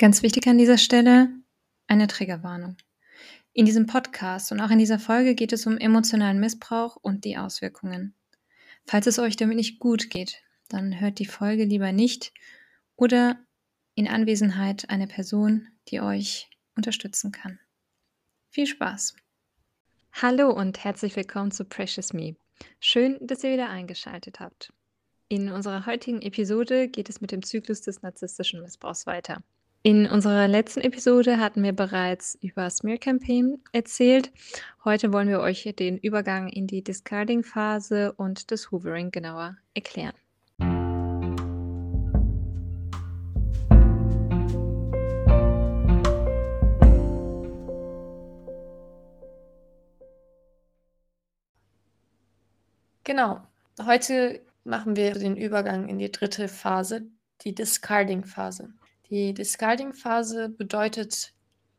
Ganz wichtig an dieser Stelle eine Triggerwarnung. In diesem Podcast und auch in dieser Folge geht es um emotionalen Missbrauch und die Auswirkungen. Falls es euch damit nicht gut geht, dann hört die Folge lieber nicht oder in Anwesenheit einer Person, die euch unterstützen kann. Viel Spaß! Hallo und herzlich willkommen zu Precious Me. Schön, dass ihr wieder eingeschaltet habt. In unserer heutigen Episode geht es mit dem Zyklus des narzisstischen Missbrauchs weiter. In unserer letzten Episode hatten wir bereits über Smear Campaign erzählt. Heute wollen wir euch den Übergang in die Discarding-Phase und das Hoovering genauer erklären. Genau. Heute machen wir den Übergang in die dritte Phase, die Discarding-Phase. Die Discarding-Phase bedeutet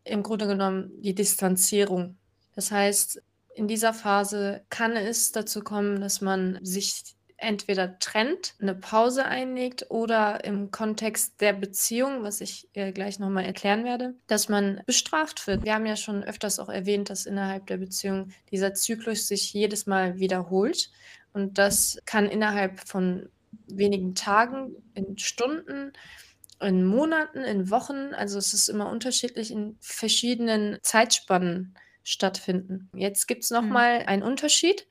im Grunde genommen die Distanzierung. Das heißt, in dieser Phase kann es dazu kommen, dass man sich entweder trennt, eine Pause einlegt oder im Kontext der Beziehung, was ich äh, gleich nochmal erklären werde, dass man bestraft wird. Wir haben ja schon öfters auch erwähnt, dass innerhalb der Beziehung dieser Zyklus sich jedes Mal wiederholt und das kann innerhalb von wenigen Tagen, in Stunden, in Monaten, in Wochen, also es ist immer unterschiedlich in verschiedenen Zeitspannen stattfinden. Jetzt gibt es nochmal mhm. einen Unterschied,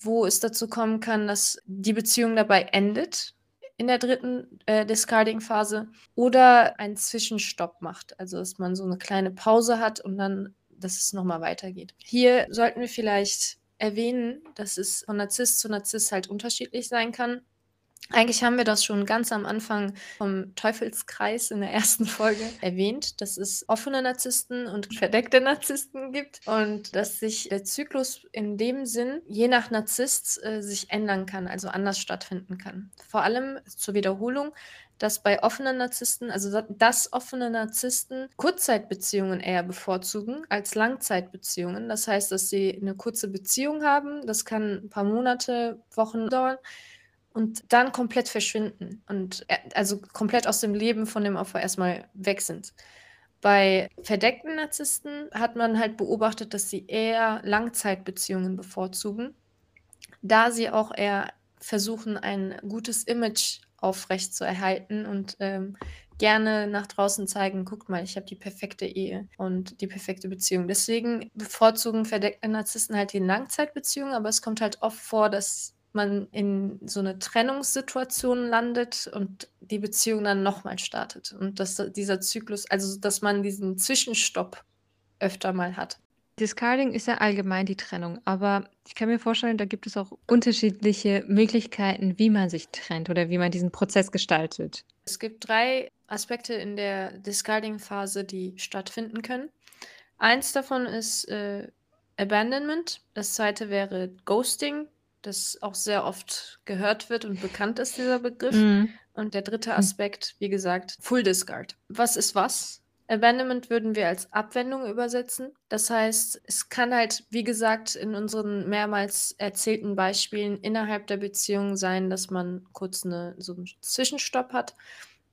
wo es dazu kommen kann, dass die Beziehung dabei endet in der dritten äh, Discarding-Phase oder einen Zwischenstopp macht. Also dass man so eine kleine Pause hat und dann, dass es nochmal weitergeht. Hier sollten wir vielleicht erwähnen, dass es von Narzisst zu Narzisst halt unterschiedlich sein kann. Eigentlich haben wir das schon ganz am Anfang vom Teufelskreis in der ersten Folge erwähnt, dass es offene Narzissten und verdeckte Narzissten gibt und dass sich der Zyklus in dem Sinn je nach Narzisst äh, sich ändern kann, also anders stattfinden kann. Vor allem zur Wiederholung, dass bei offenen Narzissten, also dass offene Narzissten Kurzzeitbeziehungen eher bevorzugen als Langzeitbeziehungen. Das heißt, dass sie eine kurze Beziehung haben, das kann ein paar Monate, Wochen dauern und dann komplett verschwinden und äh, also komplett aus dem Leben von dem Opfer erstmal weg sind. Bei verdeckten Narzissten hat man halt beobachtet, dass sie eher Langzeitbeziehungen bevorzugen, da sie auch eher versuchen, ein gutes Image aufrecht zu erhalten und ähm, gerne nach draußen zeigen, guckt mal, ich habe die perfekte Ehe und die perfekte Beziehung. Deswegen bevorzugen verdeckte Narzissten halt die Langzeitbeziehungen, aber es kommt halt oft vor, dass man in so eine Trennungssituation landet und die Beziehung dann nochmal startet. Und dass dieser Zyklus, also dass man diesen Zwischenstopp öfter mal hat. Discarding ist ja allgemein die Trennung, aber ich kann mir vorstellen, da gibt es auch unterschiedliche Möglichkeiten, wie man sich trennt oder wie man diesen Prozess gestaltet. Es gibt drei Aspekte in der Discarding-Phase, die stattfinden können. Eins davon ist äh, Abandonment, das zweite wäre Ghosting, das auch sehr oft gehört wird und bekannt ist, dieser Begriff. Mhm. Und der dritte mhm. Aspekt, wie gesagt, Full Discard. Was ist was? Abandonment würden wir als Abwendung übersetzen. Das heißt, es kann halt, wie gesagt, in unseren mehrmals erzählten Beispielen innerhalb der Beziehung sein, dass man kurz eine, so einen Zwischenstopp hat,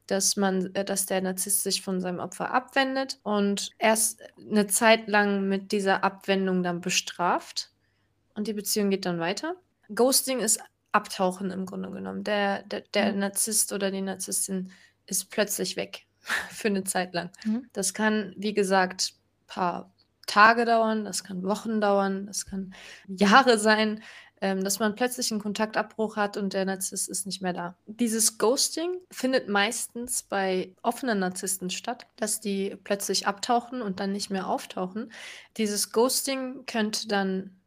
dass man, äh, dass der Narzisst sich von seinem Opfer abwendet und erst eine Zeit lang mit dieser Abwendung dann bestraft und die Beziehung geht dann weiter. Ghosting ist Abtauchen im Grunde genommen. Der, der, der mhm. Narzisst oder die Narzisstin ist plötzlich weg für eine Zeit lang. Mhm. Das kann, wie gesagt, ein paar Tage dauern, das kann Wochen dauern, das kann Jahre sein, ähm, dass man plötzlich einen Kontaktabbruch hat und der Narzisst ist nicht mehr da. Dieses Ghosting findet meistens bei offenen Narzissten statt, dass die plötzlich abtauchen und dann nicht mehr auftauchen. Dieses Ghosting könnte dann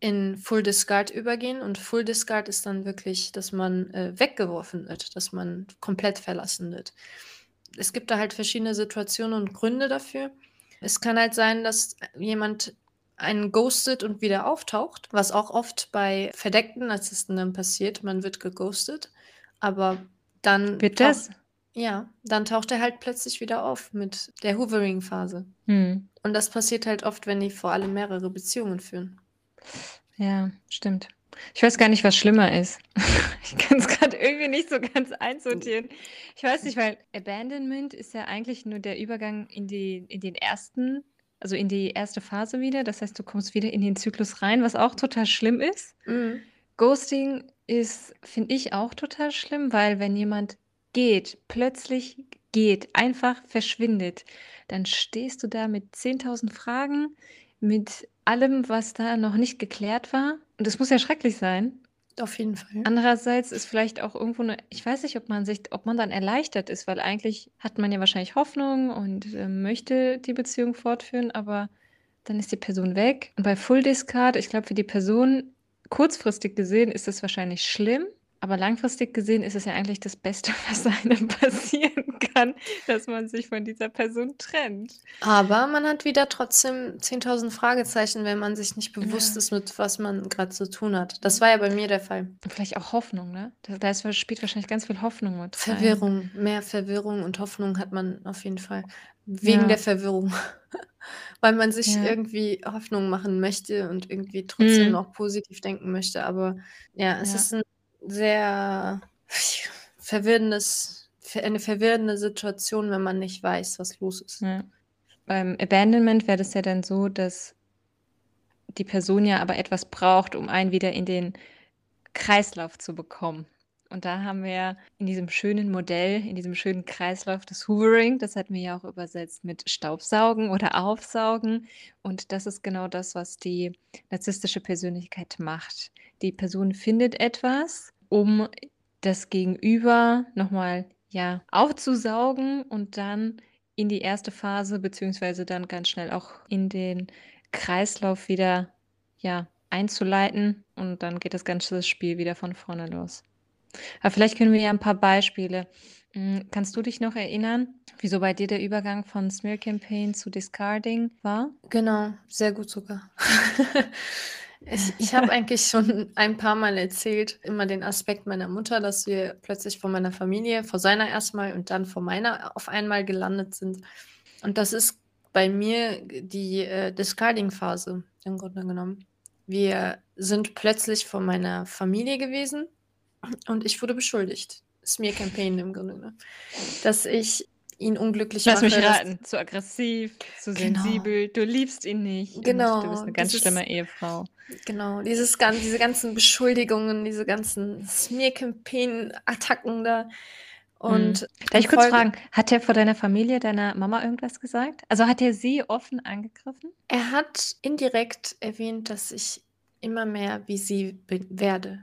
in Full Discard übergehen und Full Discard ist dann wirklich, dass man äh, weggeworfen wird, dass man komplett verlassen wird. Es gibt da halt verschiedene Situationen und Gründe dafür. Es kann halt sein, dass jemand einen ghostet und wieder auftaucht, was auch oft bei verdeckten Narzissten dann passiert. Man wird geghostet, aber dann. Wird das? Ja, dann taucht er halt plötzlich wieder auf mit der Hoovering-Phase. Hm. Und das passiert halt oft, wenn die vor allem mehrere Beziehungen führen. Ja, stimmt. Ich weiß gar nicht, was schlimmer ist. Ich kann es gerade irgendwie nicht so ganz einsortieren. Ich weiß nicht, weil Abandonment ist ja eigentlich nur der Übergang in die in den ersten also in die erste Phase wieder. Das heißt, du kommst wieder in den Zyklus rein, was auch total schlimm ist. Mhm. Ghosting ist, finde ich, auch total schlimm, weil wenn jemand geht, plötzlich geht, einfach verschwindet, dann stehst du da mit 10.000 Fragen, mit allem, was da noch nicht geklärt war. Und das muss ja schrecklich sein. Auf jeden Fall. Andererseits ist vielleicht auch irgendwo eine, ich weiß nicht, ob man sich, ob man dann erleichtert ist, weil eigentlich hat man ja wahrscheinlich Hoffnung und äh, möchte die Beziehung fortführen, aber dann ist die Person weg. Und bei Full Discard, ich glaube, für die Person kurzfristig gesehen ist es wahrscheinlich schlimm, aber langfristig gesehen ist es ja eigentlich das Beste, was einem passieren kann, dass man sich von dieser Person trennt. Aber man hat wieder trotzdem 10.000 Fragezeichen, wenn man sich nicht bewusst Ja. ist, mit was man gerade zu tun hat. Das war ja bei mir der Fall. Und vielleicht auch Hoffnung, ne? Da, ist, spielt wahrscheinlich ganz viel Hoffnung mit rein. Verwirrung, mehr Verwirrung und Hoffnung hat man auf jeden Fall. Wegen Ja. der Verwirrung. Weil man sich Ja. irgendwie Hoffnung machen möchte und irgendwie trotzdem Mhm. noch positiv denken möchte. Aber ja, es ist ein sehr verwirrendes, eine verwirrende Situation, wenn man nicht weiß, was los ist. Ja. Beim Abandonment wäre das ja dann so, dass die Person ja aber etwas braucht, um einen wieder in den Kreislauf zu bekommen. Und da haben wir in diesem schönen Modell, in diesem schönen Kreislauf des Hoovering, das hatten wir ja auch übersetzt mit Staubsaugen oder Aufsaugen. Und das ist genau das, was die narzisstische Persönlichkeit macht. Die Person findet etwas, um das Gegenüber nochmal ja, aufzusaugen und dann in die erste Phase, beziehungsweise dann ganz schnell auch in den Kreislauf wieder ja, einzuleiten. Und dann geht das ganze Spiel wieder von vorne los. Aber vielleicht können wir ja ein paar Beispiele. Hm, Kannst du dich noch erinnern, wieso bei dir der Übergang von Smear Campaign zu Discarding war? Genau, sehr gut sogar. ich ich habe eigentlich schon ein paar Mal erzählt, immer den Aspekt meiner Mutter, dass wir plötzlich von meiner Familie, vor seiner erstmal und dann vor meiner auf einmal gelandet sind. Und das ist bei mir die äh, Discarding-Phase im Grunde genommen. Wir sind plötzlich vor meiner Familie gewesen und ich wurde beschuldigt. Smear Campaign im Grunde genommen. Dass ich ihn unglücklich Lass mich mache. dass- raten, zu aggressiv, zu Genau. sensibel, du liebst ihn nicht. Genau, Du bist eine ganz dieses- schlimme Ehefrau. Genau, dieses, diese ganzen Beschuldigungen, diese ganzen Smear-Campaign-Attacken da. Und Darf ich kurz Folge- fragen, hat er vor deiner Familie, deiner Mama irgendwas gesagt? Also hat er sie offen angegriffen? Er hat indirekt erwähnt, dass ich immer mehr wie sie werde.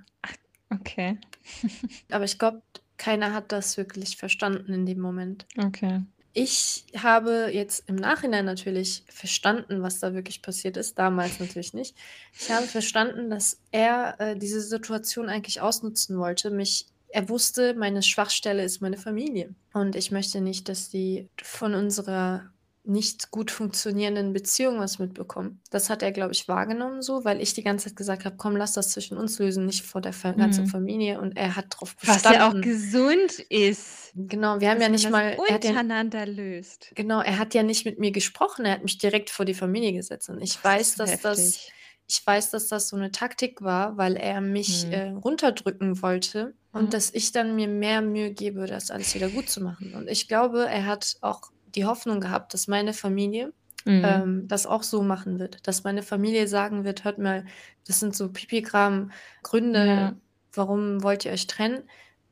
Okay, Aber ich glaube, keiner hat das wirklich verstanden in dem Moment. okay. Ich habe jetzt im Nachhinein natürlich verstanden, was da wirklich passiert ist. Damals natürlich nicht. Ich habe verstanden, dass er äh, diese Situation eigentlich ausnutzen wollte. Mich, er wusste, meine Schwachstelle ist meine Familie. Und ich möchte nicht, dass die von unserer nicht gut funktionierenden Beziehung was mitbekommen. Das hat er, glaube ich, wahrgenommen so, weil ich die ganze Zeit gesagt habe, komm, lass das zwischen uns lösen, nicht vor der ganzen Mhm. Familie. Und er hat darauf Was bestanden. ja auch gesund ist. genau, wir haben ja nicht mal, er ja, untereinander löst. Genau, er hat ja nicht mit mir gesprochen, er hat mich direkt vor die Familie gesetzt. Und ich weiß, Das dass ist das, heftig. ich weiß, dass das so eine Taktik war, weil er mich Hm. äh, runterdrücken wollte und Mhm. dass ich dann mir mehr Mühe gebe, das alles wieder gut zu machen. Und ich glaube, er hat auch die Hoffnung gehabt, dass meine Familie Mhm. ähm, das auch so machen wird. Dass meine Familie sagen wird, hört mal, das sind so Pipigramm-Gründe, Ja. warum wollt ihr euch trennen?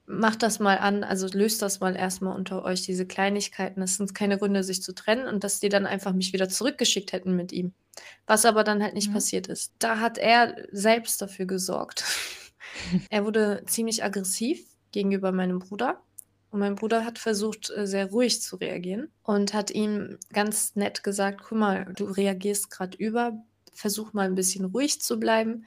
Macht das mal an, also löst das mal erstmal unter euch, diese Kleinigkeiten. Das sind keine Gründe, sich zu trennen und dass die dann einfach mich wieder zurückgeschickt hätten mit ihm. Was aber dann halt nicht Ja. passiert ist. Da hat er selbst dafür gesorgt. er wurde ziemlich aggressiv gegenüber meinem Bruder. Und mein Bruder hat versucht, äh, sehr ruhig zu reagieren und hat ihm ganz nett gesagt, guck mal, du reagierst gerade über, versuch mal ein bisschen ruhig zu bleiben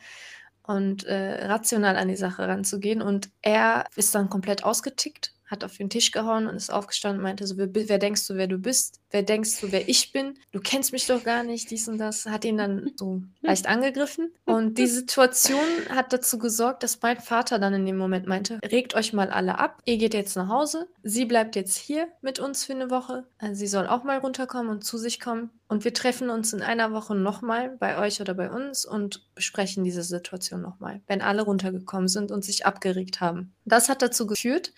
und äh, rational an die Sache ranzugehen. Und er ist dann komplett ausgetickt, hat auf den Tisch gehauen und ist aufgestanden und meinte so, wer, wer denkst du, wer du bist? Wer denkst du, wer ich bin? Du kennst mich doch gar nicht, dies und das. Hat ihn dann so leicht angegriffen. Und die Situation hat dazu gesorgt, dass mein Vater dann in dem Moment meinte, regt euch mal alle ab, ihr geht jetzt nach Hause, sie bleibt jetzt hier mit uns für eine Woche, also sie soll auch mal runterkommen und zu sich kommen. und wir treffen uns in einer Woche nochmal bei euch oder bei uns und besprechen diese Situation nochmal, wenn alle runtergekommen sind und sich abgeregt haben. Das hat dazu geführt,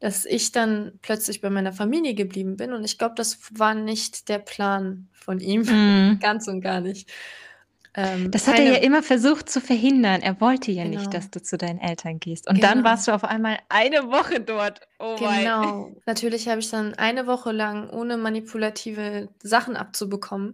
dass ich dann plötzlich bei meiner Familie geblieben bin und ich glaube, das war nicht der Plan von ihm, Mhm. ganz und gar nicht. Ähm, Das hat er ja immer versucht zu verhindern. Er wollte ja nicht, Genau. dass du zu deinen Eltern gehst. Und dann Genau. warst du auf einmal eine Woche dort. Oh mein. Genau. Natürlich habe ich dann eine Woche lang, ohne manipulative Sachen abzubekommen,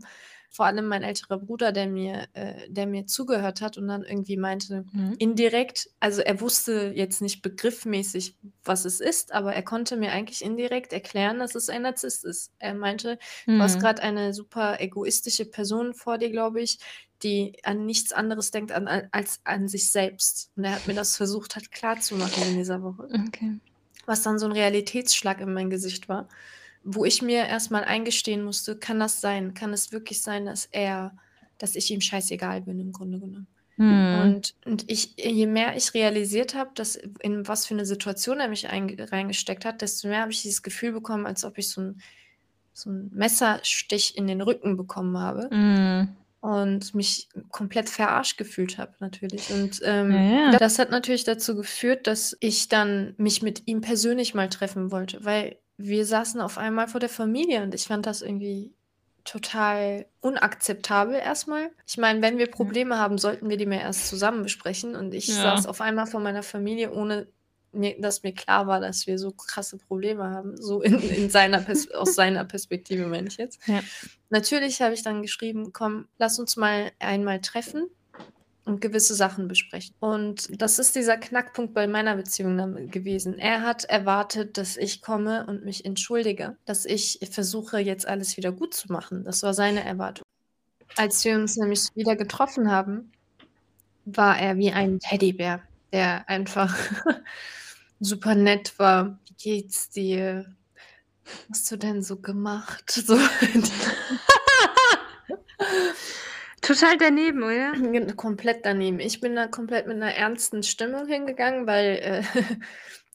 vor allem mein älterer Bruder, der mir, äh, der mir zugehört hat und dann irgendwie meinte, Mhm. indirekt, also er wusste jetzt nicht begriffmäßig, was es ist, aber er konnte mir eigentlich indirekt erklären, dass es ein Narzisst ist. Er meinte, du hast Mhm. gerade eine super egoistische Person vor dir, glaube ich, die an nichts anderes denkt an, als an sich selbst. Und er hat mir das versucht hat klarzumachen in dieser Woche Okay. was dann so ein Realitätsschlag in mein Gesicht war, wo ich mir erstmal eingestehen musste, kann das sein? Kann es wirklich sein, dass er, dass ich ihm scheißegal bin im Grunde genommen? Mhm. Und, und ich, je mehr ich realisiert habe, dass in was für eine Situation er mich ein, reingesteckt hat, desto mehr habe ich dieses Gefühl bekommen, als ob ich so ein so einen Messerstich in den Rücken bekommen habe Mhm. und mich komplett verarscht gefühlt habe natürlich. Und ähm, Ja, ja. das hat natürlich dazu geführt, dass ich dann mich mit ihm persönlich mal treffen wollte, weil wir saßen auf einmal vor der Familie und ich fand das irgendwie total unakzeptabel erstmal. Ich meine, wenn wir Probleme haben, sollten wir die mir erst zusammen besprechen und ich Ja. saß auf einmal vor meiner Familie, ohne dass mir klar war, dass wir so krasse Probleme haben, so in, in seiner Pers aus seiner Perspektive meine ich jetzt. Ja. Natürlich habe ich dann geschrieben, komm, lass uns mal einmal treffen und gewisse Sachen besprechen. Und das ist dieser Knackpunkt bei meiner Beziehung gewesen. Er hat erwartet, dass ich komme und mich entschuldige, dass ich versuche, jetzt alles wieder gut zu machen. Das war seine Erwartung. Als wir uns nämlich wieder getroffen haben, war er wie ein Teddybär, der einfach super nett war. Wie geht's dir? Was hast du denn so gemacht? So. Total daneben, oder? komplett daneben. Ich bin da komplett mit einer ernsten Stimmung hingegangen, weil äh,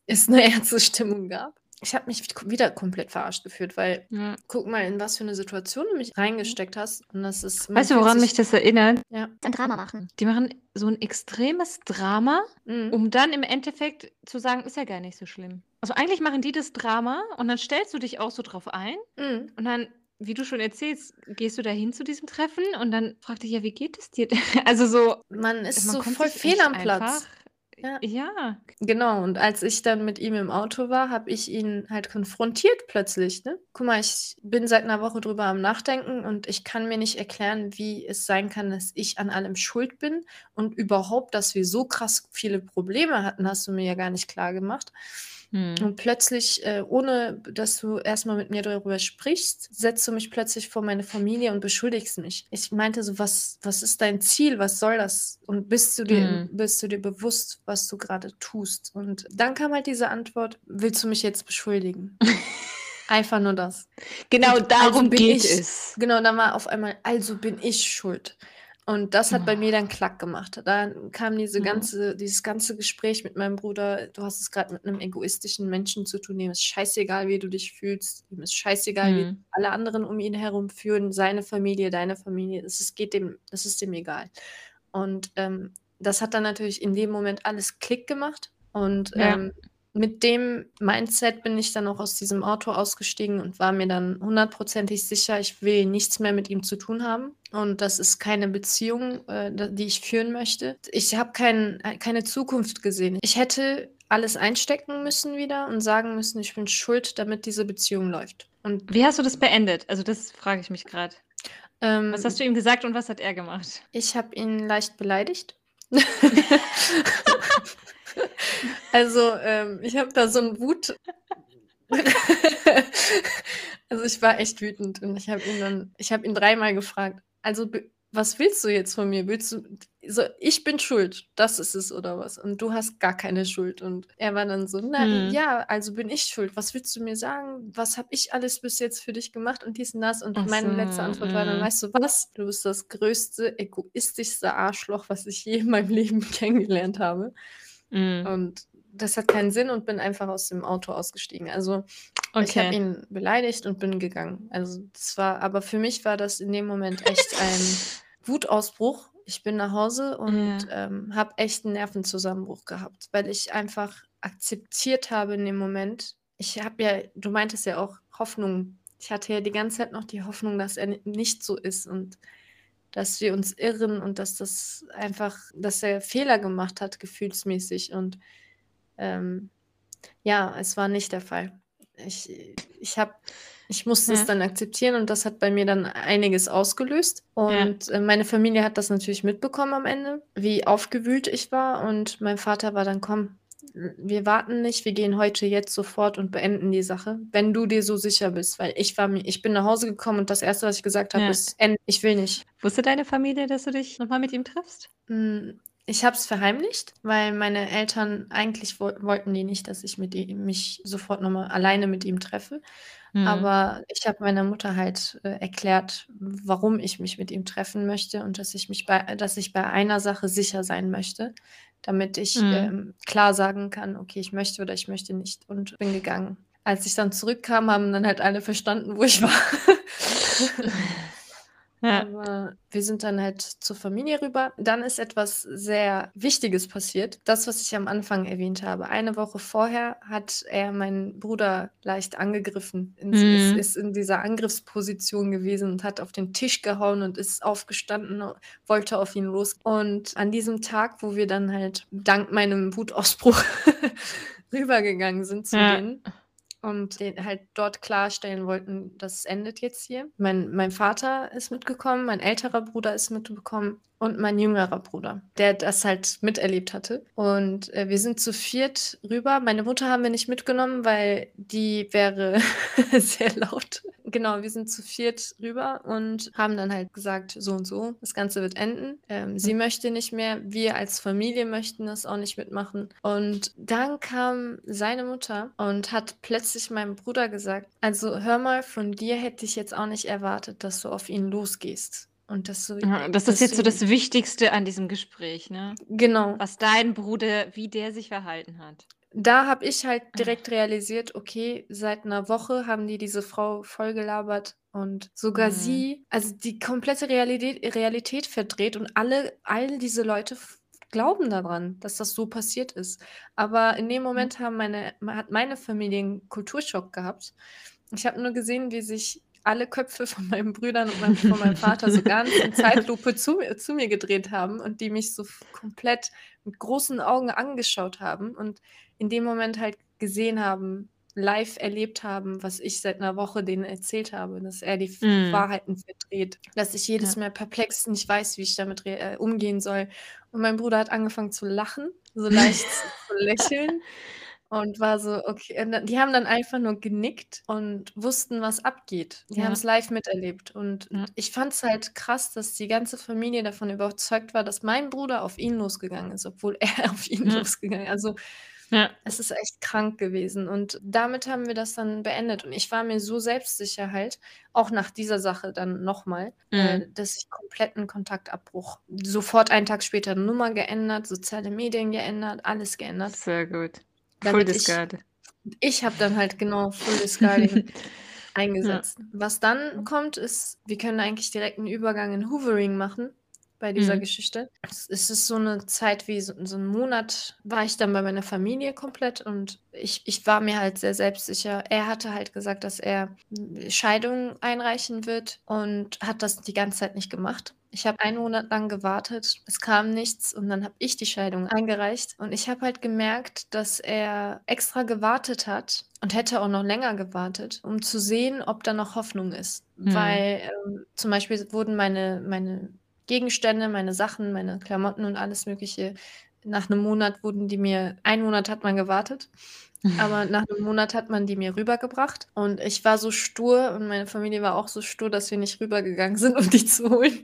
es eine ernste Stimmung gab. Ich habe mich wieder komplett verarscht gefühlt, weil Ja. guck mal, in was für eine Situation du mich reingesteckt hast. Und das ist. Weißt du, woran mich das erinnert? Ja. ein Drama machen. Die machen so ein extremes Drama, Mhm. um dann im Endeffekt zu sagen, ist ja gar nicht so schlimm. Also eigentlich machen die das Drama und dann stellst du dich auch so drauf ein Mhm. und dann, wie du schon erzählst, gehst du dahin zu diesem Treffen und dann fragt dich ja, wie geht es dir? Also so, Man ist man so voll fehl am Platz. Ja. Ja. Genau, und als ich dann mit ihm im Auto war, habe ich ihn halt konfrontiert plötzlich, ne? Guck mal, ich bin seit einer Woche drüber am Nachdenken und ich kann mir nicht erklären, wie es sein kann, dass ich an allem schuld bin und überhaupt, dass wir so krass viele Probleme hatten, hast du mir ja gar nicht klar gemacht. Hm. Und plötzlich, äh, ohne dass du erstmal mit mir darüber sprichst, setzt du mich plötzlich vor meine Familie und beschuldigst mich. Ich meinte so, was, was ist dein Ziel? Was soll das? Und bist du dir, Mhm. bist du dir bewusst, was du gerade tust? Und dann kam halt diese Antwort, willst du mich jetzt beschuldigen? Einfach nur das. Genau Und darum also bin geht ich- es. Genau, dann war auf einmal, also bin ich schuld. Und das hat bei mir dann Klack gemacht. Da kam diese Mhm. ganze, dieses ganze Gespräch mit meinem Bruder, du hast es gerade mit einem egoistischen Menschen zu tun, dem ist scheißegal, wie du dich fühlst, ihm ist scheißegal, wie Mhm. alle anderen um ihn herum führen, seine Familie, deine Familie, es ist, geht dem, das ist dem egal. Und ähm, das hat dann natürlich in dem Moment alles Klick gemacht. Und Ja. ähm, mit dem Mindset bin ich dann auch aus diesem Auto ausgestiegen und war mir dann hundertprozentig sicher, ich will nichts mehr mit ihm zu tun haben. Und das ist keine Beziehung, äh, die ich führen möchte. Ich habe kein, äh, keine Zukunft gesehen. Ich hätte alles einstecken müssen wieder und sagen müssen, ich bin schuld, damit diese Beziehung läuft. Und Wie hast du das beendet? Also das frage ich mich gerade. ähm, Was hast du ihm gesagt und was hat er gemacht? Ich habe ihn leicht beleidigt. also, ähm, ich habe da so einen Wut. also, ich war echt wütend und ich habe ihn dann, ich habe ihn dreimal gefragt. Also, was willst du jetzt von mir? Willst du, so, ich bin schuld, das ist es oder was? Und du hast gar keine Schuld. Und er war dann so, na Hm. ja, also bin ich schuld. Was willst du mir sagen? Was habe ich alles bis jetzt für dich gemacht und dies und das? Und Ach meine so, letzte Antwort war dann, mm. weißt du was? Du bist das größte, egoistischste Arschloch, was ich je in meinem Leben kennengelernt habe. Mhm. Und das hat keinen Sinn und bin einfach aus dem Auto ausgestiegen. Also ich habe Okay. ihn beleidigt und bin gegangen. Also das war, aber für mich war das in dem Moment echt ein Wutausbruch. Ich bin nach Hause und Ja. ähm, habe echt einen Nervenzusammenbruch gehabt, weil ich einfach akzeptiert habe in dem Moment. Ich habe ja, du meintest ja auch Hoffnung. Ich hatte ja die ganze Zeit noch die Hoffnung, dass er ni- nicht so ist und dass wir uns irren und dass das einfach, dass er Fehler gemacht hat, gefühlsmäßig. Und ähm, ja, es war nicht der Fall. Ich, ich habe, ich musste es Ja. dann akzeptieren und das hat bei mir dann einiges ausgelöst. Ja. Und äh, meine Familie hat das natürlich mitbekommen am Ende, wie aufgewühlt ich war. Und mein Vater war dann, komm, wir warten nicht, wir gehen heute jetzt sofort und beenden die Sache, wenn du dir so sicher bist. Weil ich war mir, ich bin nach Hause gekommen und das Erste, was ich gesagt habe, Ja. ist, "End, ich will nicht. Wusste deine Familie, dass du dich nochmal mit ihm triffst? Ich habe es verheimlicht, weil meine Eltern eigentlich wo wollten die nicht, dass ich mit ihm, mich sofort nochmal alleine mit ihm treffe. Mhm. Aber ich habe meiner Mutter halt äh, erklärt, warum ich mich mit ihm treffen möchte und dass ich mich bei, dass ich bei einer Sache sicher sein möchte, damit ich Mhm. ähm, klar sagen kann, okay, ich möchte oder ich möchte nicht und bin gegangen. Als ich dann zurückkam, haben dann halt alle verstanden, wo ich war. Ja. Aber wir sind dann halt zur Familie rüber. Dann ist etwas sehr Wichtiges passiert. Das, was ich am Anfang erwähnt habe. Eine Woche vorher hat er meinen Bruder leicht angegriffen. In, Mhm. Ist, in dieser Angriffsposition gewesen und hat auf den Tisch gehauen und ist aufgestanden, wollte auf ihn los. Und an diesem Tag, wo wir dann halt dank meinem Wutausbruch rübergegangen sind zu Ja. denen, und den halt dort klarstellen wollten, das endet jetzt hier. Mein, mein Vater ist mitgekommen, mein älterer Bruder ist mitgekommen und mein jüngerer Bruder, der das halt miterlebt hatte. Und äh, wir sind zu viert rüber. Meine Mutter haben wir nicht mitgenommen, weil die wäre sehr laut. Genau, wir sind zu viert rüber und haben dann halt gesagt, so und so, das Ganze wird enden. Ähm, sie möchte nicht mehr, wir als Familie möchten das auch nicht mitmachen. Und dann kam seine Mutter und hat plötzlich meinem Bruder gesagt, also hör mal, von dir hätte ich jetzt auch nicht erwartet, dass du auf ihn losgehst. Und dass du, Ja, Das ist jetzt so das Wichtigste an diesem Gespräch, ne? genau. Was dein Bruder, wie der sich verhalten hat. Da habe ich halt direkt realisiert, okay, seit einer Woche haben die diese Frau vollgelabert und sogar Mhm. sie, also die komplette Realität, Realität verdreht und alle, all diese Leute glauben daran, dass das so passiert ist. Aber in dem Moment haben meine, hat meine Familie einen Kulturschock gehabt. Ich habe nur gesehen, wie sich alle Köpfe von meinen Brüdern und meinem, von meinem Vater so ganz in Zeitlupe zu, mir- zu mir gedreht haben und die mich so komplett mit großen Augen angeschaut haben und in dem Moment halt gesehen haben, live erlebt haben, was ich seit einer Woche denen erzählt habe, dass er die Mhm. Wahrheiten verdreht, dass ich jedes Ja. Mal perplex nicht weiß, wie ich damit äh, umgehen soll. Und mein Bruder hat angefangen zu lachen, so leicht zu lächeln und war so, okay, und die haben dann einfach nur genickt und wussten, was abgeht. Die haben Ja. es live miterlebt. Und Ja. ich fand es halt krass, dass die ganze Familie davon überzeugt war, dass mein Bruder auf ihn losgegangen ist, obwohl er auf ihn Ja. losgegangen ist. Also Ja. es ist echt krank gewesen. Und damit haben wir das dann beendet. Und ich war mir so selbstsicher halt, auch nach dieser Sache dann nochmal, äh, Mhm. dass ich kompletten Kontaktabbruch. Sofort einen Tag später Nummer geändert, soziale Medien geändert, alles geändert. Sehr gut. Full Damit ich, Discard. ich habe dann halt genau Full Discarding Ja. eingesetzt. Was dann kommt, ist, wir können eigentlich direkt einen Übergang in Hoovering machen bei dieser Mhm. Geschichte. Es es ist so eine Zeit wie so, so ein Monat, war ich dann bei meiner Familie komplett und ich, ich war mir halt sehr selbstsicher. Er hatte halt gesagt, dass er Scheidung einreichen wird und hat das die ganze Zeit nicht gemacht. Ich habe einen Monat lang gewartet, es kam nichts und dann habe ich die Scheidung eingereicht und ich habe halt gemerkt, dass er extra gewartet hat und hätte auch noch länger gewartet, um zu sehen, ob da noch Hoffnung ist. Mhm. Weil ähm, zum Beispiel wurden meine, meine Gegenstände, meine Sachen, meine Klamotten und alles Mögliche, nach einem Monat wurden die mir, einen Monat hat man gewartet, aber nach einem Monat hat man die mir rübergebracht und ich war so stur und meine Familie war auch so stur, dass wir nicht rübergegangen sind, um die zu holen.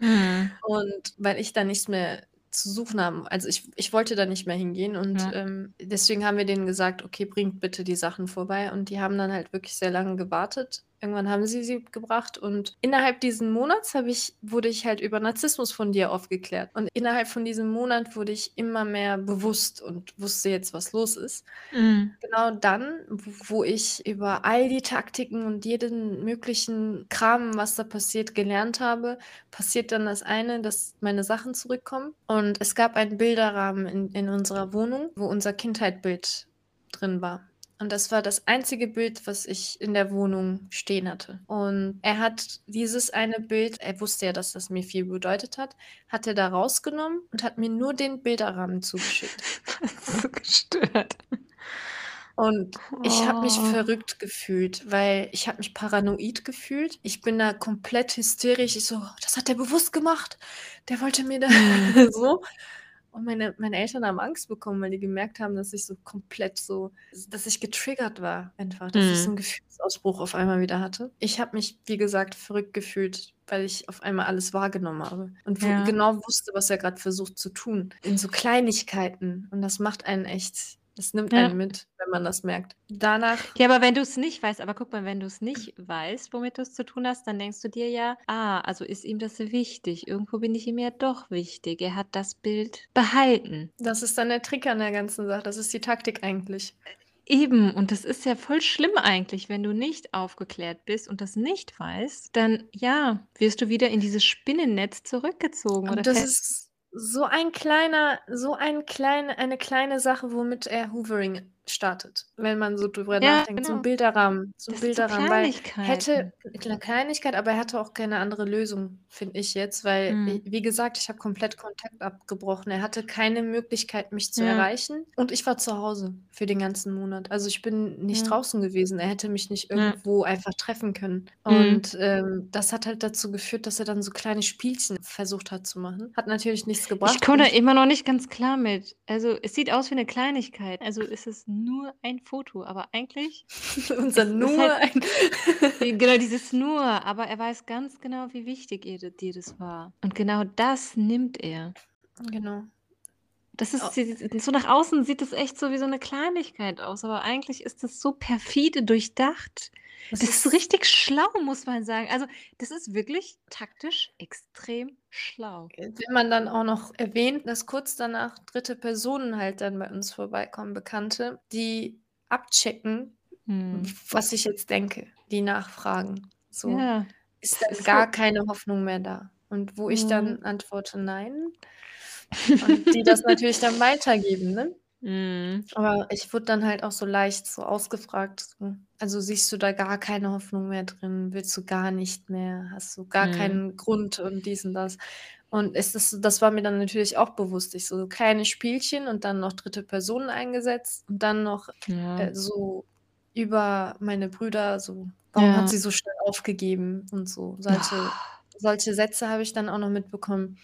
Mhm. Und weil ich da nichts mehr zu suchen haben. Also ich, ich wollte da nicht mehr hingehen und Ja. ähm, deswegen haben wir denen gesagt, okay, bringt bitte die Sachen vorbei. Und die haben dann halt wirklich sehr lange gewartet. Irgendwann haben sie sie gebracht und innerhalb diesen Monats habe ich, wurde ich halt über Narzissmus von dir aufgeklärt. Und innerhalb von diesem Monat wurde ich immer mehr bewusst und wusste jetzt, was los ist. Mhm. Genau dann, wo ich über all die Taktiken und jeden möglichen Kram, was da passiert, gelernt habe, passiert dann das eine, dass meine Sachen zurückkommen. Und es gab einen Bilderrahmen in, in unserer Wohnung, wo unser Kindheitbild drin war. Und das war das einzige Bild, was ich in der Wohnung stehen hatte. Und er hat dieses eine Bild, er wusste ja, dass das mir viel bedeutet hat, hat er da rausgenommen und hat mir nur den Bilderrahmen zugeschickt. so gestört. Und ich habe mich Oh. verrückt gefühlt, weil ich habe mich paranoid gefühlt. Ich bin da komplett hysterisch. Ich so, das hat er bewusst gemacht. Der wollte mir da so. Und meine, meine Eltern haben Angst bekommen, weil die gemerkt haben, dass ich so komplett so, dass ich getriggert war einfach, dass ich so Mhm. einen Gefühlsausbruch auf einmal wieder hatte. Ich habe mich, wie gesagt, verrückt gefühlt, weil ich auf einmal alles wahrgenommen habe und Ja. genau wusste, was er gerade versucht zu tun. In so Kleinigkeiten. Und das macht einen echt, das nimmt Ja. einen mit, wenn man das merkt. Danach Ja, aber wenn du es nicht weißt, aber guck mal, wenn du es nicht weißt, womit du es zu tun hast, dann denkst du dir ja, ah, also ist ihm das wichtig. Irgendwo bin ich ihm ja doch wichtig. Er hat das Bild behalten. Das ist dann der Trick an der ganzen Sache. Das ist die Taktik eigentlich. Eben, und das ist ja voll schlimm eigentlich, wenn du nicht aufgeklärt bist und das nicht weißt, dann ja, wirst du wieder in dieses Spinnennetz zurückgezogen oder Und das fest. So ein kleiner, so ein kleine, eine kleine Sache, womit er Hoovering startet, wenn man so drüber Ja, nachdenkt. So ein genau. Bilderrahmen, so ein Bilderrahmen, weil hätte eine Kleinigkeit, aber er hatte auch keine andere Lösung, finde ich jetzt, weil, Mhm. wie gesagt, ich habe komplett Kontakt abgebrochen. Er hatte keine Möglichkeit, mich zu Ja. erreichen und ich war zu Hause für den ganzen Monat. Also ich bin nicht Ja. draußen gewesen. Er hätte mich nicht irgendwo einfach treffen können. Mhm. Und ähm, das hat halt dazu geführt, dass er dann so kleine Spielchen versucht hat zu machen. Hat natürlich nichts Ich gebracht. komme da immer noch nicht ganz klar mit. Also es sieht aus wie eine Kleinigkeit. Also ist es nur ein Foto, aber eigentlich unser ist nur halt ein. genau dieses nur, aber er weiß ganz genau, wie wichtig ihr, dir das war. Und genau das nimmt er. genau. Das ist so nach außen sieht es echt so wie so eine Kleinigkeit aus, aber eigentlich ist das so perfide durchdacht. das Das ist ist richtig schlau, muss man sagen. Also das ist wirklich taktisch extrem schlau. Wenn man dann auch noch erwähnt, dass kurz danach dritte Personen halt dann bei uns vorbeikommen, Bekannte, die abchecken, Hm. was ich jetzt denke, die nachfragen. So, Ja, ist dann gar keine Hoffnung mehr da? Und wo ich Mhm. dann antworte, nein. Und die das natürlich dann weitergeben, ne? Mhm. Aber ich wurde dann halt auch so leicht so ausgefragt. So. Also siehst du da gar keine Hoffnung mehr drin? Willst du gar nicht mehr? Hast du gar Mhm. keinen Grund und dies und das? Und ist, das war mir dann natürlich auch bewusst. Ich so kleine Spielchen und dann noch dritte Personen eingesetzt und dann noch Ja. äh, so über meine Brüder so, warum hat Ja. sie so schnell aufgegeben und so. Solche, solche Sätze habe ich dann auch noch mitbekommen.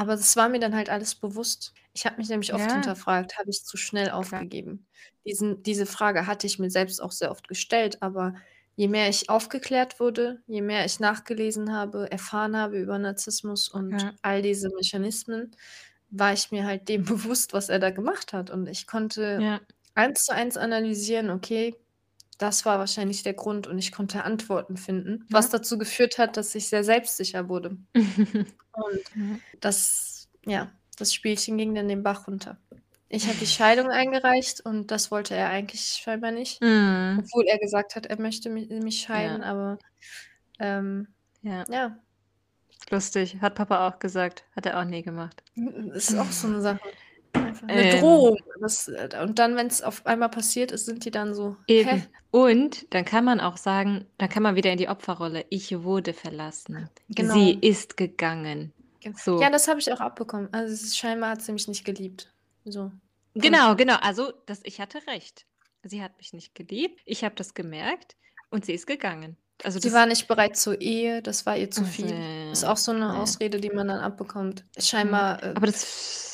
Aber das war mir dann halt alles bewusst. Ich habe mich nämlich oft Ja, hinterfragt, habe ich zu schnell aufgegeben? Diesen, diese Frage hatte ich mir selbst auch sehr oft gestellt, aber je mehr ich aufgeklärt wurde, je mehr ich nachgelesen habe, erfahren habe über Narzissmus und Ja. all diese Mechanismen, war ich mir halt dem bewusst, was er da gemacht hat. Und ich konnte Ja. eins zu eins analysieren, okay, das war wahrscheinlich der Grund und ich konnte Antworten finden, was Ja. dazu geführt hat, dass ich sehr selbstsicher wurde. Und das, ja, das Spielchen ging dann den Bach runter. Ich habe die Scheidung eingereicht und das wollte er eigentlich scheinbar nicht. Mhm. Obwohl er gesagt hat, er möchte mich, mich scheiden, Ja. aber ähm, Ja. ja, Lustig. Hat Papa auch gesagt. Hat er auch nie gemacht. das ist auch so eine Sache. Eine Ähm, Drohung. Das, und dann, wenn es auf einmal passiert ist, sind die dann so, hä? eben. Und dann kann man auch sagen, dann kann man wieder in die Opferrolle. Ich wurde verlassen. Sie Genau. ist gegangen. Gen- So. Ja, das habe ich auch abbekommen. Also ist, scheinbar hat sie mich nicht geliebt. So. Genau, genau. Also, das, ich hatte recht. Sie hat mich nicht geliebt. Ich habe das gemerkt und sie ist gegangen. Also sie war nicht bereit zur Ehe, das war ihr zu Also, viel. Ist ja, auch so eine Ausrede, die man dann abbekommt. ja. Scheinbar, äh, Aber das.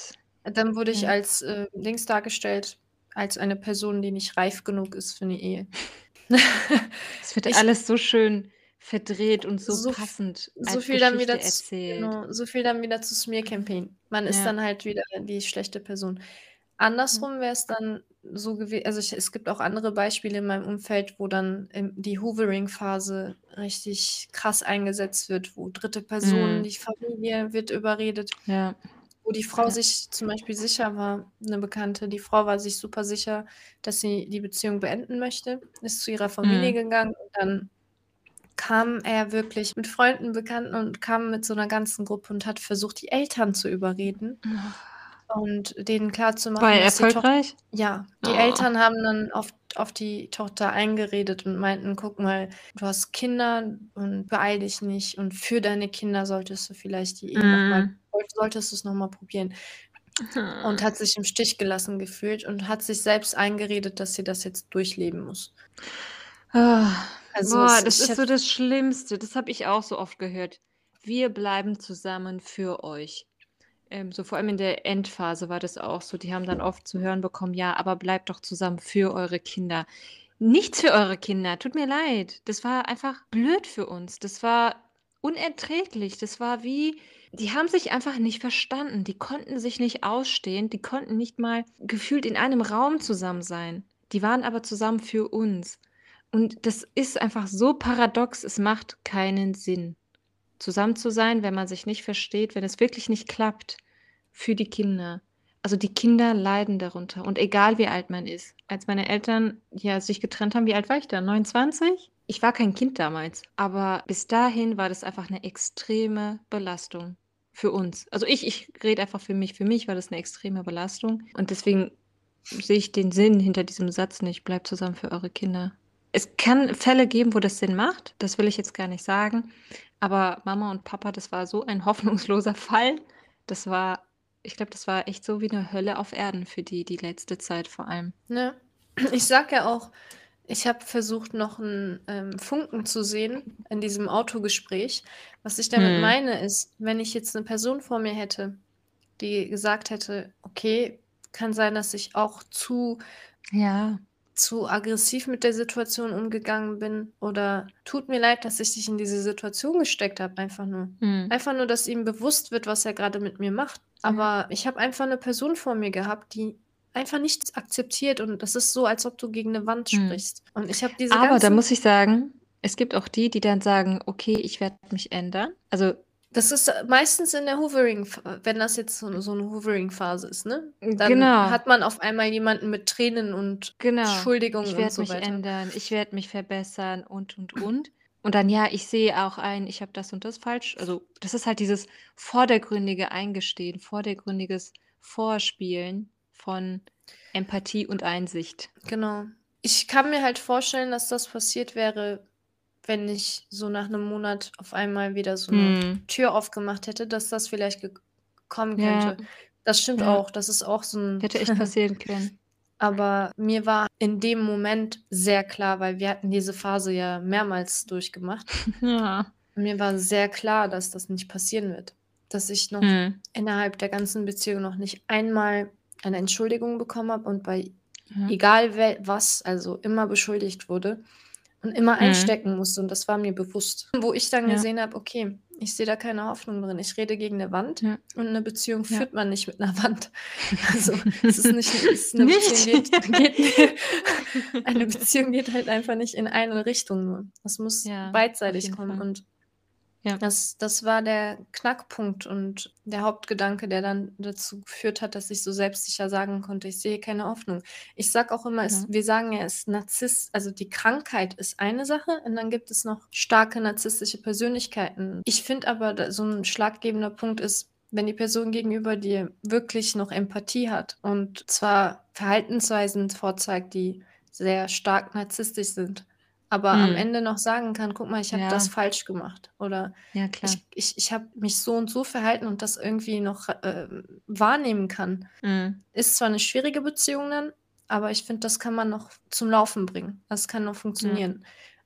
Dann wurde ich Ja. als äh, links dargestellt, als eine Person, die nicht reif genug ist für eine Ehe. Es wird Ich, alles so schön verdreht und so so, f- passend so als viel dann Geschichte wieder zu, erzählt. genau, so viel dann wieder zu Smear Campaign. Man ist Ja. dann halt wieder die schlechte Person. Ja. Andersrum wäre es dann so gewesen, also ich, es gibt auch andere Beispiele in meinem Umfeld, wo dann ähm, die Hoovering-Phase richtig krass eingesetzt wird, wo dritte Personen, Mhm. die Familie wird überredet, Ja. Wo die Frau sich zum Beispiel sicher war, eine Bekannte, die Frau war sich super sicher, dass sie die Beziehung beenden möchte, ist zu ihrer Familie Mhm. gegangen und dann kam er wirklich mit Freunden, Bekannten und kam mit so einer ganzen Gruppe und hat versucht, die Eltern zu überreden und denen klarzumachen, War er dass die Tochter erfolgreich? ja, die Oh. Eltern haben dann auf auf die Tochter eingeredet und meinten: „Guck mal, du hast Kinder und beeile dich nicht und für deine Kinder solltest du vielleicht die Ehe noch mal Mhm. Solltest du's noch mal probieren.“ Und hat sich im Stich gelassen gefühlt und hat sich selbst eingeredet, dass sie das jetzt durchleben muss. Ah, Also, boah, es das ist so das Schlimmste. Das habe ich auch so oft gehört. Wir bleiben zusammen für euch. Ähm, so vor allem in der Endphase war das auch so. Die haben dann oft zu hören bekommen: „Ja, aber bleibt doch zusammen für eure Kinder.“ Nichts für eure Kinder, tut mir leid. Das war einfach blöd für uns. Das war unerträglich. Das war wie die haben sich einfach nicht verstanden. Die konnten sich nicht ausstehen. Die konnten nicht mal gefühlt in einem Raum zusammen sein. Die waren aber zusammen für uns. Und das ist einfach so paradox, es macht keinen Sinn, zusammen zu sein, wenn man sich nicht versteht, wenn es wirklich nicht klappt für die Kinder. Also die Kinder leiden darunter und egal wie alt man ist. Als meine Eltern ja sich getrennt haben, wie alt war ich da? 29? Ich war kein Kind damals, aber bis dahin war das einfach eine extreme Belastung für uns. Also ich, ich rede einfach für mich. Für mich war das eine extreme Belastung und deswegen sehe ich den Sinn hinter diesem Satz nicht. Bleibt zusammen für eure Kinder. Es kann Fälle geben, wo das Sinn macht. Das will ich jetzt gar nicht sagen. Aber Mama und Papa, das war so ein hoffnungsloser Fall. Das war, ich glaube, das war echt so wie eine Hölle auf Erden für die, die letzte Zeit vor allem. Ne? Ich sage ja auch, ich habe versucht, noch einen ähm, Funken zu sehen in diesem Autogespräch. Was ich damit Hm. meine, ist, wenn ich jetzt eine Person vor mir hätte, die gesagt hätte: „Okay, kann sein, dass ich auch zu Ja. zu aggressiv mit der Situation umgegangen bin oder tut mir leid, dass ich dich in diese Situation gesteckt habe, einfach nur. Hm. Einfach nur, dass ihm bewusst wird, was er gerade mit mir macht. Aber ich habe einfach eine Person vor mir gehabt, die einfach nichts akzeptiert und das ist so, als ob du gegen eine Wand Hm. sprichst. Und ich habe diese Aber da muss ich sagen, es gibt auch die, die dann sagen, okay, ich werde mich ändern. Also Das ist meistens in der Hoovering, wenn das jetzt so, so eine Hoovering-Phase ist, ne? Dann genau, hat man auf einmal jemanden mit Tränen und genau. Entschuldigungen Ich und werde so mich weiter. ändern, ich werde mich verbessern und und und. Und dann ja, ich sehe auch ein, ich habe das und das falsch. Also das ist halt dieses vordergründige Eingestehen, vordergründiges Vorspielen von Empathie und Einsicht. Genau. Ich kann mir halt vorstellen, dass das passiert wäre, wenn ich so nach einem Monat auf einmal wieder so eine Hm. Tür aufgemacht hätte, dass das vielleicht kommen Ja, könnte. Das stimmt ja, auch. Das ist auch so ein. hätte echt passieren können. Aber mir war in dem Moment sehr klar, weil wir hatten diese Phase ja mehrmals durchgemacht. Ja. Mir war sehr klar, dass das nicht passieren wird. Dass ich noch Hm. innerhalb der ganzen Beziehung noch nicht einmal eine Entschuldigung bekommen habe und bei Ja. egal wel was, also immer beschuldigt wurde und immer Hm. einstecken musste und das war mir bewusst. Wo ich dann Ja. gesehen habe, okay, ich sehe da keine Hoffnung drin. Ich rede gegen eine Wand Ja. und eine Beziehung führt man nicht mit einer Wand. Also es ist nicht, es ist eine Nicht? Beziehung geht, geht eine Beziehung geht halt einfach nicht in eine Richtung nur. Das muss beidseitig kommen Fall. und Ja. das, das war der Knackpunkt und der Hauptgedanke, der dann dazu geführt hat, dass ich so selbstsicher sagen konnte, ich sehe keine Hoffnung. Ich sage auch immer, es, Ja. wir sagen ja, es ist Narzisst, also die Krankheit ist eine Sache und dann gibt es noch starke narzisstische Persönlichkeiten. Ich finde aber, so ein schlaggebender Punkt ist, wenn die Person gegenüber dir wirklich noch Empathie hat und zwar Verhaltensweisen vorzeigt, die sehr stark narzisstisch sind, aber am Hm. Ende noch sagen kann, guck mal, ich habe das Ja, falsch gemacht oder ja, klar. ich, ich, ich habe mich so und so verhalten und das irgendwie noch äh, wahrnehmen kann. Hm. Ist zwar eine schwierige Beziehung dann, aber ich finde, das kann man noch zum Laufen bringen. Das kann noch funktionieren.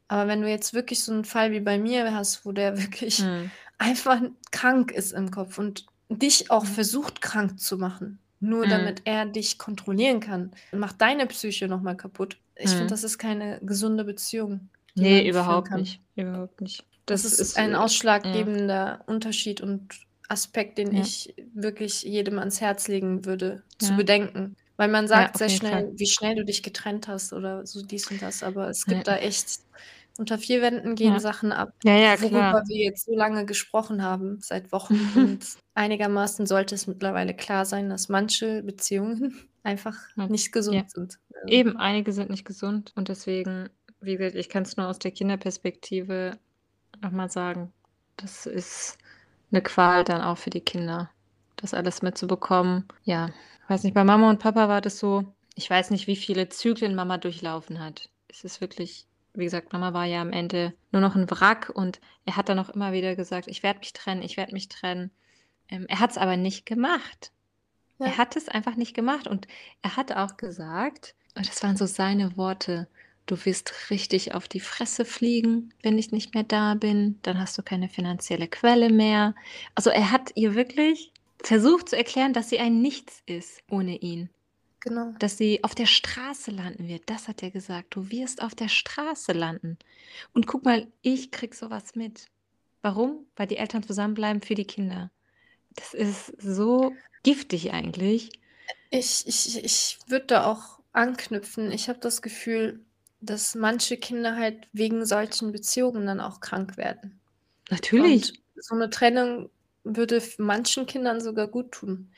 Aber wenn du jetzt wirklich so einen Fall wie bei mir hast, wo der wirklich Hm. einfach krank ist im Kopf und dich auch versucht krank zu machen, nur Hm. damit er dich kontrollieren kann, macht deine Psyche nochmal kaputt. Ich finde, Hm. das ist keine gesunde Beziehung, Nee, überhaupt nicht. Überhaupt nicht. Das Das ist ist, ein äh, ja. ausschlaggebender Unterschied und Aspekt, den Ja. ich wirklich jedem ans Herz legen würde, zu Ja. bedenken. Weil man sagt ja, sehr schnell, Fall. wie schnell du dich getrennt hast oder so dies und das, aber es gibt ja. da echt unter vier Wänden gehen ja. Sachen ab, ja, worüber wir jetzt so lange gesprochen haben, seit Wochen. und einigermaßen sollte es mittlerweile klar sein, dass manche Beziehungen einfach nicht gesund sind. Eben, einige sind nicht gesund und deswegen, wie gesagt, ich kann es nur aus der Kinderperspektive nochmal sagen, das ist eine Qual dann auch für die Kinder, das alles mitzubekommen. Ja, weiß nicht, bei Mama und Papa war das so, ich weiß nicht, wie viele Zyklen Mama durchlaufen hat. Es ist wirklich, wie gesagt, Mama war ja am Ende nur noch ein Wrack und er hat dann auch immer wieder gesagt, ich werde mich trennen, ich werde mich trennen. Ähm, er hat es aber nicht gemacht. Ja. Er hat es einfach nicht gemacht und er hat auch gesagt, und das waren so seine Worte, du wirst richtig auf die Fresse fliegen, wenn ich nicht mehr da bin, dann hast du keine finanzielle Quelle mehr. Also er hat ihr wirklich versucht zu erklären, dass sie ein Nichts ist ohne ihn. Genau. Dass sie auf der Straße landen wird. Das hat er gesagt. Du wirst auf der Straße landen. Und guck mal, ich krieg sowas mit. Warum? Weil die Eltern zusammenbleiben für die Kinder. Das ist so giftig eigentlich. Ich, ich, ich würde da auch anknüpfen. Ich habe das Gefühl, dass manche Kinder halt wegen solchen Beziehungen dann auch krank werden. Natürlich. Und so eine Trennung würde manchen Kindern sogar gut tun.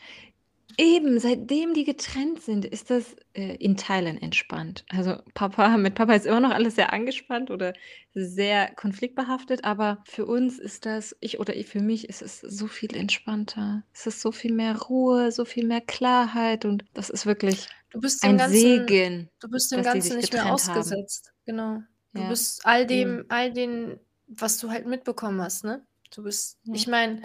Eben, seitdem die getrennt sind, ist das äh, in Teilen entspannt. Also Papa, mit Papa ist immer noch alles sehr angespannt oder sehr konfliktbehaftet, aber für uns ist das, ich oder ich, für mich ist es so viel entspannter. Es ist so viel mehr Ruhe, so viel mehr Klarheit und das ist wirklich Du bist ein Ganzen, Segen. Du bist dem Ganzen nicht mehr ausgesetzt. Haben. Genau. Du ja. bist all dem, all den, was du halt mitbekommen hast, ne? Du bist, ja. ich meine,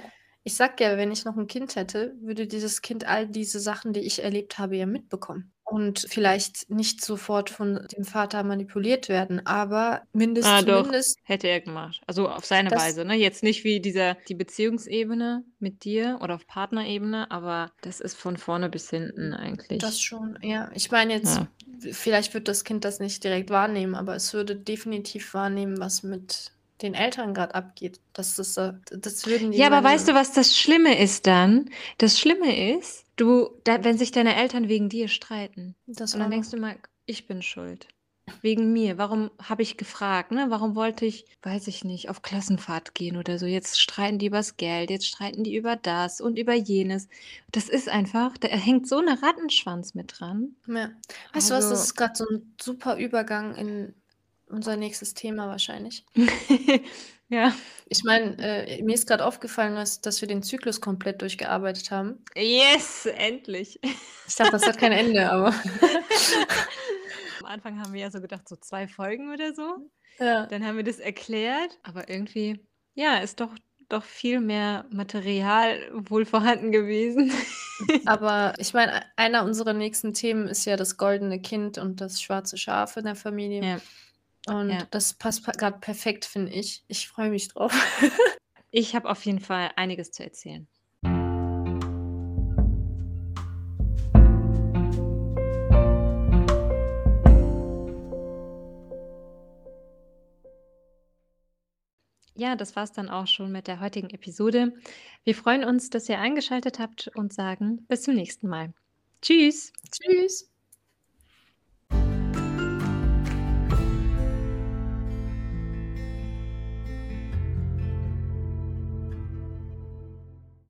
ich sag ja, wenn ich noch ein Kind hätte, würde dieses Kind all diese Sachen, die ich erlebt habe, ja mitbekommen. Und vielleicht nicht sofort von dem Vater manipuliert werden, aber mindestens. Ah, doch, hätte er gemacht. Also auf seine das, Weise, ne? Jetzt nicht wie dieser, die Beziehungsebene mit dir oder auf Partnerebene, aber das ist von vorne bis hinten eigentlich. Das schon, ja. Ich meine jetzt, ja. vielleicht wird das Kind das nicht direkt wahrnehmen, aber es würde definitiv wahrnehmen, was mit den Eltern gerade abgeht. Das ist, das würden die Ja, aber weißt du, was das Schlimme ist dann? Das Schlimme ist, du, da, wenn sich deine Eltern wegen dir streiten. Das und dann denkst du mal, ich bin schuld. Wegen mir. Warum habe ich gefragt? Ne? Warum wollte ich, weiß ich nicht, auf Klassenfahrt gehen oder so? Jetzt streiten die übers Geld, jetzt streiten die über das und über jenes. Das ist einfach, da hängt so eine Rattenschwanz mit dran. Ja. Weißt also, du was, das also ist gerade so ein super Übergang in unser nächstes Thema wahrscheinlich. Ja. Ich meine, äh, mir ist gerade aufgefallen, dass, dass wir den Zyklus komplett durchgearbeitet haben. Yes, endlich. Ich dachte, das hat kein Ende, aber. Am Anfang haben wir ja so gedacht, so zwei Folgen oder so. Ja. Dann haben wir das erklärt, aber irgendwie, ja, ist doch, doch viel mehr Material wohl vorhanden gewesen. Aber ich meine, einer unserer nächsten Themen ist ja das goldene Kind und das schwarze Schaf in der Familie. Ja. Und Ja. das passt gerade perfekt, finde ich. Ich freue mich drauf. Ich habe auf jeden Fall einiges zu erzählen. Ja, das war es dann auch schon mit der heutigen Episode. Wir freuen uns, dass ihr eingeschaltet habt und sagen bis zum nächsten Mal. Tschüss. Tschüss.